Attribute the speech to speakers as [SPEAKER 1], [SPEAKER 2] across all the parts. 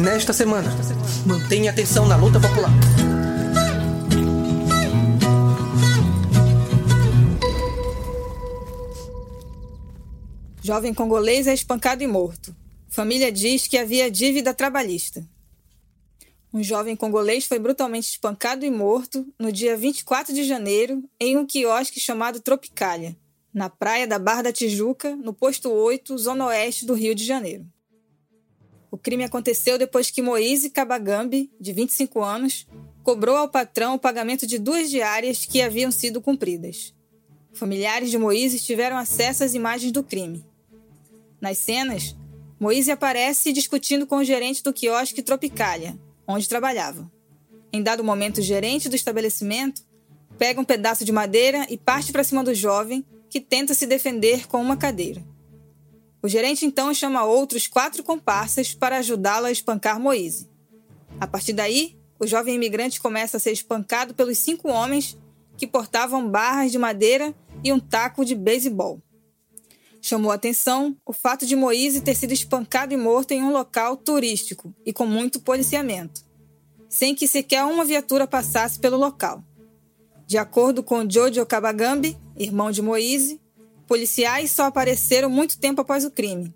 [SPEAKER 1] nesta semana. Mantenha atenção na luta popular.
[SPEAKER 2] Jovem congolês é espancado e morto. Família diz que havia dívida trabalhista. Um jovem congolês foi brutalmente espancado e morto no dia 24 de janeiro em um quiosque chamado Tropicália, na praia da Barra da Tijuca, no posto 8, zona oeste do Rio de Janeiro. O crime aconteceu depois que Moise Kabagambi, de 25 anos, cobrou ao patrão o pagamento de duas diárias que haviam sido cumpridas. Familiares de Moise tiveram acesso às imagens do crime. Nas cenas, Moise aparece discutindo com o gerente do quiosque Tropicália, onde trabalhava. Em dado momento, o gerente do estabelecimento pega um pedaço de madeira e parte para cima do jovem, que tenta se defender com uma cadeira. O gerente então chama outros quatro comparsas para ajudá-lo a espancar Moise. A partir daí, o jovem imigrante começa a ser espancado pelos cinco homens que portavam barras de madeira e um taco de beisebol. Chamou atenção o fato de Moise ter sido espancado e morto em um local turístico e com muito policiamento, sem que sequer uma viatura passasse pelo local. De acordo com Jojo Kabagambi, irmão de Moise, policiais só apareceram muito tempo após o crime.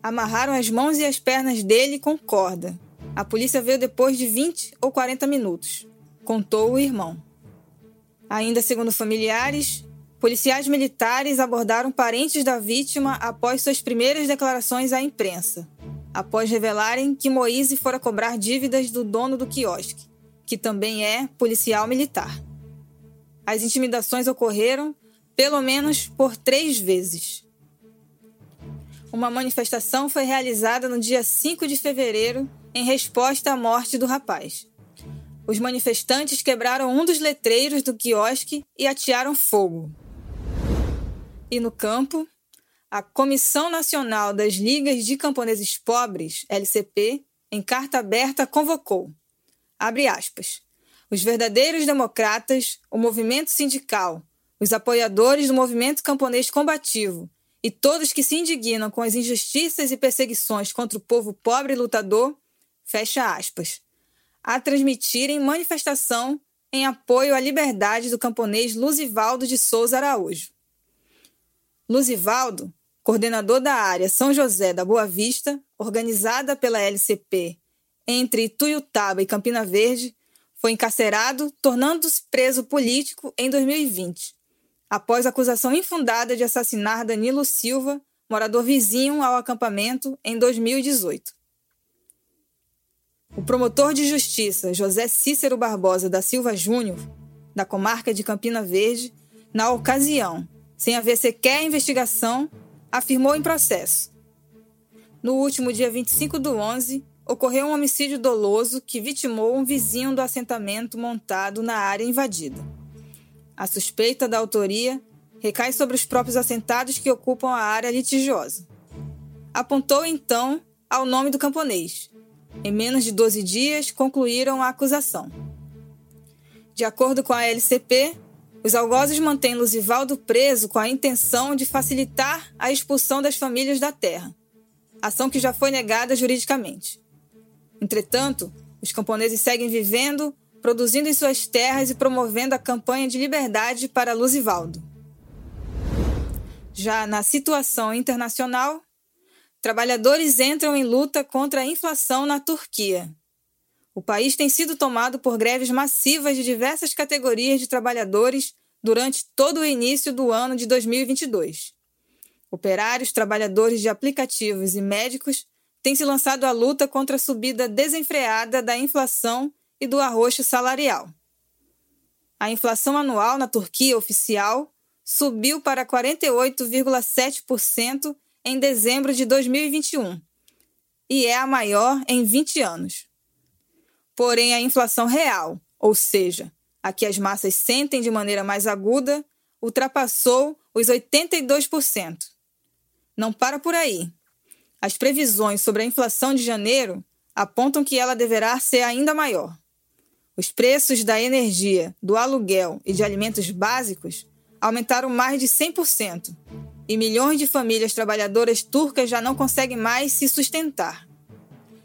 [SPEAKER 2] Amarraram as mãos e as pernas dele com corda. A polícia veio depois de 20 ou 40 minutos, contou o irmão. Ainda segundo familiares, Policiais militares abordaram parentes da vítima após suas primeiras declarações à imprensa, após revelarem que Moise fora cobrar dívidas do dono do quiosque, que também é policial militar. As intimidações ocorreram pelo menos por três vezes. Uma manifestação foi realizada no dia 5 de fevereiro em resposta à morte do rapaz. Os manifestantes quebraram um dos letreiros do quiosque e atearam fogo. E no campo, a Comissão Nacional das Ligas de Camponeses Pobres, LCP, em carta aberta convocou, abre aspas, os verdadeiros democratas, o movimento sindical, os apoiadores do movimento camponês combativo e todos que se indignam com as injustiças e perseguições contra o povo pobre e lutador, fecha aspas, a transmitirem manifestação em apoio à liberdade do camponês Luzivaldo de Souza Araújo. Luzivaldo, coordenador da área São José da Boa Vista, organizada pela LCP entre Tuiutaba e Campina Verde, foi encarcerado, tornando-se preso político em 2020, após acusação infundada de assassinar Danilo Silva, morador vizinho ao acampamento, em 2018. O promotor de justiça José Cícero Barbosa da Silva Júnior, da comarca de Campina Verde, na ocasião, sem haver sequer investigação, afirmou em processo. No último dia 25 do 11, ocorreu um homicídio doloso que vitimou um vizinho do assentamento montado na área invadida. A suspeita da autoria recai sobre os próprios assentados que ocupam a área litigiosa. Apontou então ao nome do camponês. Em menos de 12 dias, concluíram a acusação. De acordo com a LCP, os algozes mantêm Luzivaldo preso com a intenção de facilitar a expulsão das famílias da terra, ação que já foi negada juridicamente. Entretanto, os camponeses seguem vivendo, produzindo em suas terras e promovendo a campanha de liberdade para Luzivaldo. Já na situação internacional, trabalhadores entram em luta contra a inflação na Turquia. O país tem sido tomado por greves massivas de diversas categorias de trabalhadores durante todo o início do ano de 2022. Operários, trabalhadores de aplicativos e médicos têm se lançado à luta contra a subida desenfreada da inflação e do arroxo salarial. A inflação anual na Turquia oficial subiu para 48,7% em dezembro de 2021 e é a maior em 20 anos. Porém, a inflação real, ou seja, a que as massas sentem de maneira mais aguda, ultrapassou os 82%. Não para por aí. As previsões sobre a inflação de janeiro apontam que ela deverá ser ainda maior. Os preços da energia, do aluguel e de alimentos básicos aumentaram mais de 100%, e milhões de famílias trabalhadoras turcas já não conseguem mais se sustentar.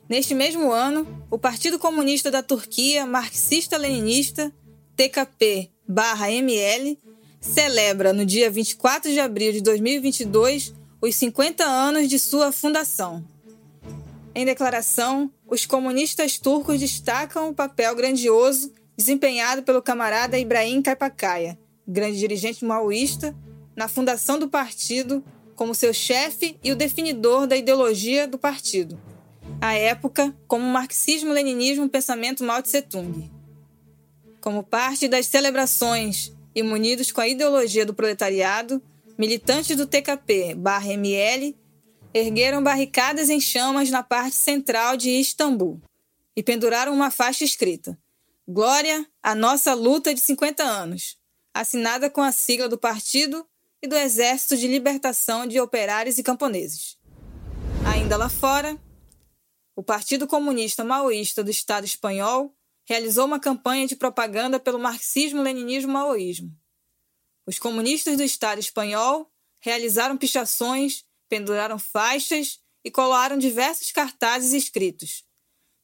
[SPEAKER 2] Neste mesmo ano, o Partido Comunista da Turquia Marxista-Leninista, TKP-ML, celebra no dia 24 de abril de 2022 os 50 anos de sua fundação. Em declaração, os comunistas turcos destacam o papel grandioso desempenhado pelo camarada Ibrahim Kaipakaya, grande dirigente maoísta, na fundação do partido como seu chefe e o definidor da ideologia do partido à época como marxismo-leninismo pensamento Mao Tse-tung. Como parte das celebrações e munidos com a ideologia do proletariado, militantes do TKP/ML ergueram barricadas em chamas na parte central de Istambul e penduraram uma faixa escrita: Glória à nossa luta de 50 anos, assinada com a sigla do partido e do Exército de Libertação de Operários e Camponeses. Ainda lá fora, o Partido Comunista Maoísta do Estado espanhol realizou uma campanha de propaganda pelo marxismo-leninismo-maoísmo. Os comunistas do Estado espanhol realizaram pichações, penduraram faixas e colaram diversos cartazes escritos: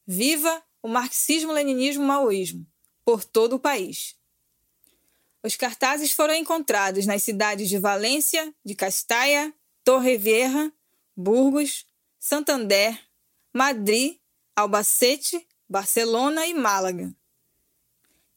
[SPEAKER 2] Viva o marxismo-leninismo-maoísmo por todo o país. Os cartazes foram encontrados nas cidades de Valência, de Castalla, Torrevieja, Burgos, Santander, Madrid, Albacete, Barcelona e Málaga.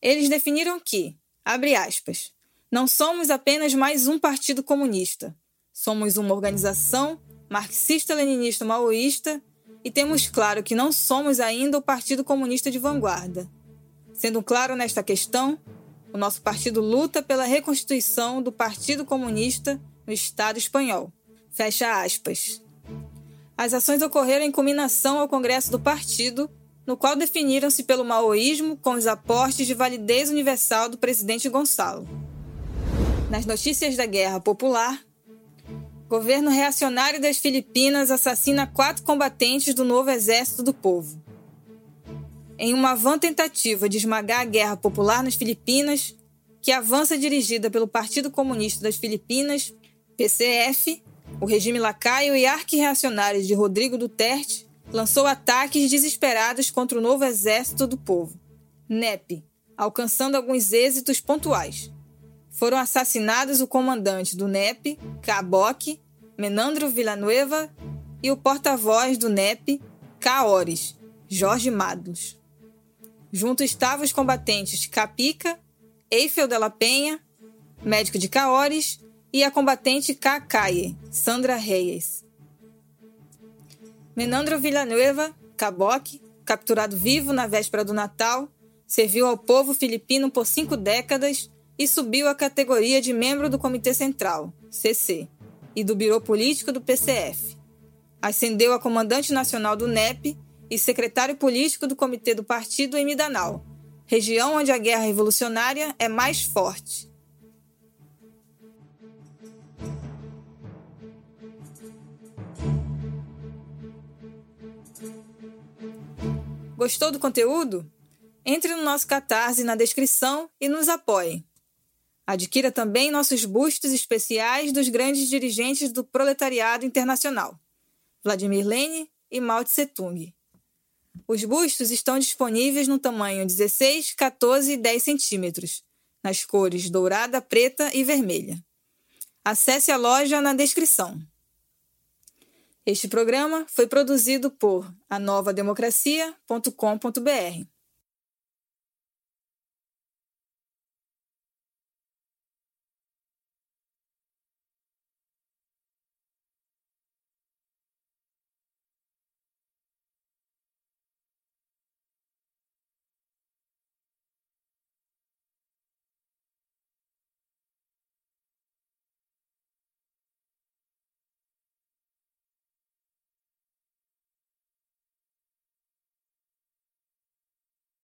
[SPEAKER 2] Eles definiram que, abre aspas, não somos apenas mais um partido comunista. Somos uma organização marxista-leninista maoísta e temos claro que não somos ainda o Partido Comunista de vanguarda. Sendo claro nesta questão, o nosso partido luta pela reconstituição do Partido Comunista no Estado espanhol. Fecha aspas. As ações ocorreram em combinação ao Congresso do Partido, no qual definiram-se pelo maoísmo com os aportes de validez universal do presidente Gonçalo. Nas notícias da Guerra Popular, governo reacionário das Filipinas assassina quatro combatentes do novo Exército do Povo. Em uma vã tentativa de esmagar a Guerra Popular nas Filipinas, que avança dirigida pelo Partido Comunista das Filipinas, PCF, o regime lacaio e arquirreacionário de Rodrigo Duterte lançou ataques desesperados contra o novo exército do povo, NEP, alcançando alguns êxitos pontuais. Foram assassinados o comandante do NEP, Caboc, Menandro Villanueva, e o porta-voz do NEP, Caores, Jorge Mados. Junto estavam os combatentes Capica, Eiffel de la Penha, médico de Caores e a combatente Cacaye, Sandra Reyes. Menandro Villanueva, Caboc, capturado vivo na véspera do Natal, serviu ao povo filipino por cinco décadas e subiu à categoria de membro do Comitê Central, CC, e do Biro Político do PCF. Ascendeu a comandante nacional do NEP e secretário político do Comitê do Partido em Mindanao, região onde a guerra revolucionária é mais forte Gostou do conteúdo? Entre no nosso Catarse na descrição e nos apoie. Adquira também nossos bustos especiais dos grandes dirigentes do proletariado internacional, Vladimir Lenin e Mao Tse-tung. Os bustos estão disponíveis no tamanho 16, 14 e 10 centímetros, nas cores dourada, preta e vermelha. Acesse a loja na descrição. Este programa foi produzido por anovademocracia.com.br.